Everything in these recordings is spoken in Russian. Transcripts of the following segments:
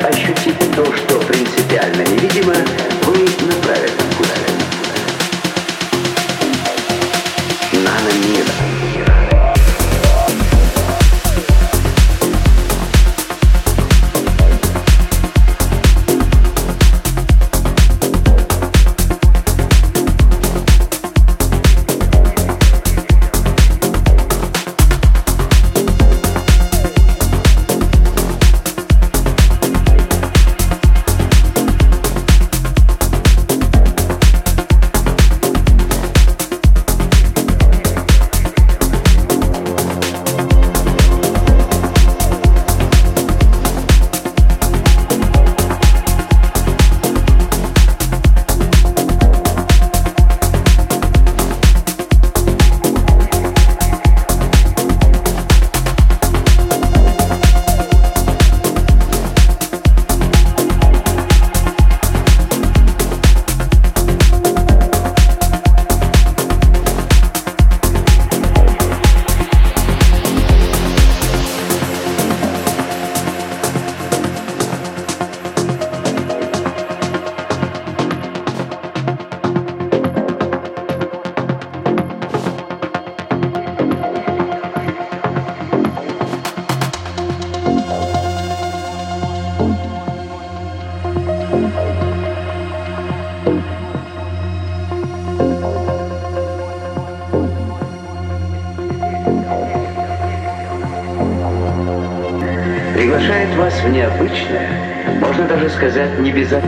Ощутить то, что принципиально невидимо, вы на правильном пути. Нано-мир.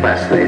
Wesley.